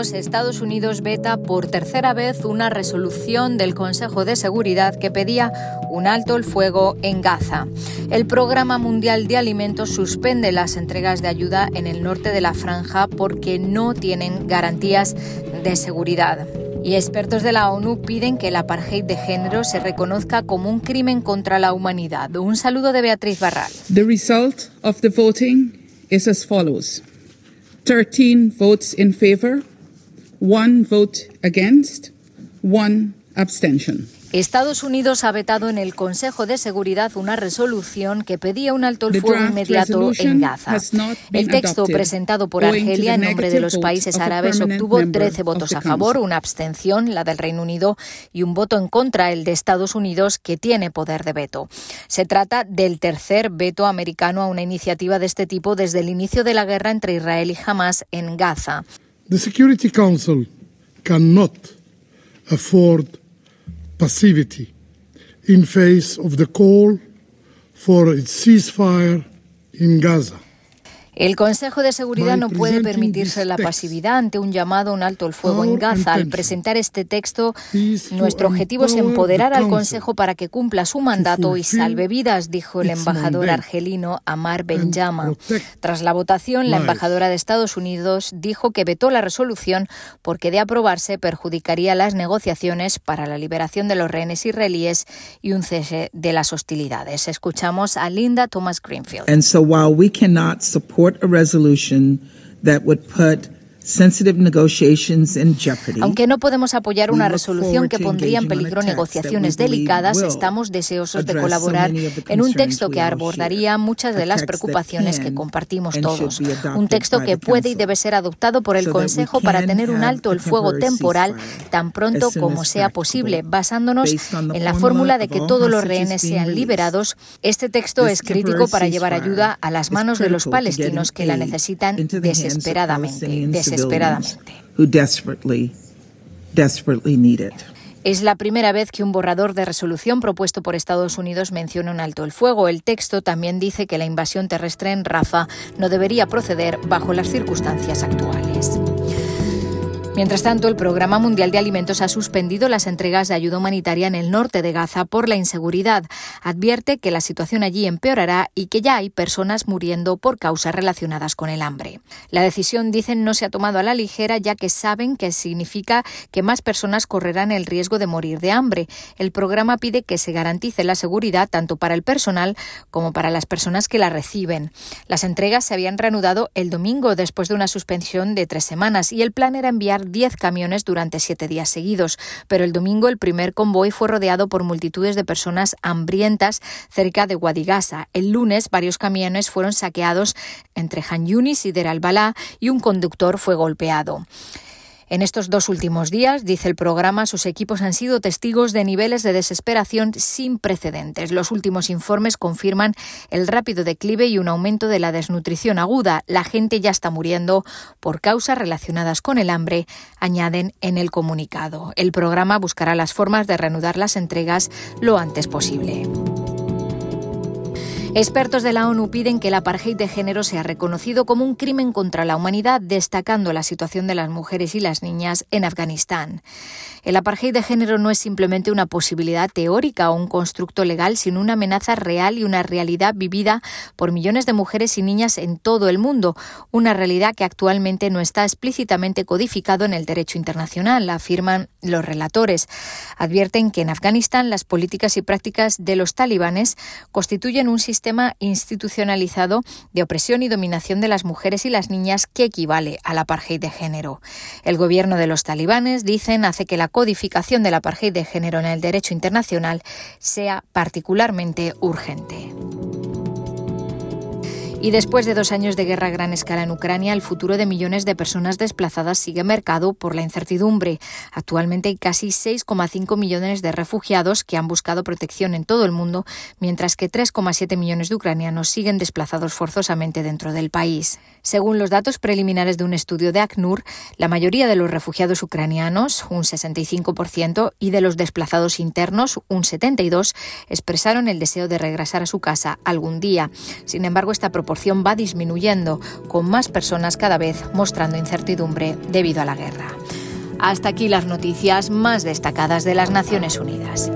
minutos, Estados Unidos veta por tercera vez una resolución del Consejo de Seguridad que pedía un alto el fuego en Gaza. El Programa Mundial de Alimentos suspende las entregas de ayuda en el norte de la franja porque no tienen garantías de seguridad. Y expertos de la ONU piden que el apartheid de género se reconozca como un crimen contra la humanidad. Un saludo de Beatriz Barral. The result of the voting is as follows. 13 votes in favor, 1 vote against, 1 abstention. Estados Unidos ha vetado en el Consejo de Seguridad una resolución que pedía un alto el fuego inmediato en Gaza. El texto presentado por Argelia en nombre de los países árabes obtuvo 13 votos a favor, una abstención, la del Reino Unido, y un voto en contra, el de Estados Unidos, que tiene poder de veto. Se trata del tercer veto americano a una iniciativa de este tipo desde el inicio de la guerra entre Israel y Hamas en Gaza. The Security Council cannot afford passivity in face of the call for a ceasefire in Gaza. El Consejo de Seguridad no puede permitirse la pasividad ante un llamado a un alto el fuego en Gaza. Al presentar este texto, nuestro objetivo es empoderar al Consejo para que cumpla su mandato y salve vidas, dijo el embajador argelino Amar Benjama. Tras la votación, la embajadora de Estados Unidos dijo que vetó la resolución porque de aprobarse perjudicaría las negociaciones para la liberación de los rehenes israelíes y un cese de las hostilidades. Escuchamos a Linda Thomas Greenfield. And so while we cannot support a resolution that would put Aunque no podemos apoyar una resolución que pondría en peligro negociaciones delicadas, estamos deseosos de colaborar en un texto que abordaría muchas de las preocupaciones que compartimos todos. Un texto que puede y debe ser adoptado por el Consejo para tener un alto el fuego temporal tan pronto como sea posible, basándonos en la fórmula de que todos los rehenes sean liberados. Este texto es crítico para llevar ayuda a las manos de los palestinos que la necesitan desesperadamente desesperadamente. Es la primera vez que un borrador de resolución propuesto por Estados Unidos menciona un alto el fuego. El texto también dice que la invasión terrestre en Rafa no debería proceder bajo las circunstancias actuales. Mientras tanto, el Programa Mundial de Alimentos ha suspendido las entregas de ayuda humanitaria en el norte de Gaza por la inseguridad. Advierte que la situación allí empeorará y que ya hay personas muriendo por causas relacionadas con el hambre. La decisión, dicen, no se ha tomado a la ligera ya que saben que significa que más personas correrán el riesgo de morir de hambre. El programa pide que se garantice la seguridad tanto para el personal como para las personas que la reciben. Las entregas se habían reanudado el domingo después de una suspensión de tres semanas y el plan era enviar 10 camiones durante siete días seguidos, pero el domingo el primer convoy fue rodeado por multitudes de personas hambrientas cerca de Guadigasa. El lunes varios camiones fueron saqueados entre Han y Der al-Balá y un conductor fue golpeado. En estos dos últimos días, dice el programa, sus equipos han sido testigos de niveles de desesperación sin precedentes. Los últimos informes confirman el rápido declive y un aumento de la desnutrición aguda. La gente ya está muriendo por causas relacionadas con el hambre, añaden en el comunicado. El programa buscará las formas de reanudar las entregas lo antes posible. Expertos de la ONU piden que el apartheid de género sea reconocido como un crimen contra la humanidad, destacando la situación de las mujeres y las niñas en Afganistán. El apartheid de género no es simplemente una posibilidad teórica o un constructo legal, sino una amenaza real y una realidad vivida por millones de mujeres y niñas en todo el mundo, una realidad que actualmente no está explícitamente codificado en el derecho internacional, afirman los relatores. Advierten que en Afganistán las políticas y prácticas de los talibanes constituyen un sistema sistema institucionalizado de opresión y dominación de las mujeres y las niñas que equivale al apartheid de género. El gobierno de los talibanes, dicen, hace que la codificación del apartheid de género en el derecho internacional sea particularmente urgente. Y después de dos años de guerra a gran escala en Ucrania, el futuro de millones de personas desplazadas sigue marcado por la incertidumbre. Actualmente hay casi 6,5 millones de refugiados que han buscado protección en todo el mundo, mientras que 3,7 millones de ucranianos siguen desplazados forzosamente dentro del país. Según los datos preliminares de un estudio de ACNUR, la mayoría de los refugiados ucranianos, un 65%, y de los desplazados internos, un 72%, expresaron el deseo de regresar a su casa algún día. Sin embargo, esta propuesta proporción va disminuyendo, con más personas cada vez mostrando incertidumbre debido a la guerra. Hasta aquí las noticias más destacadas de las Naciones Unidas.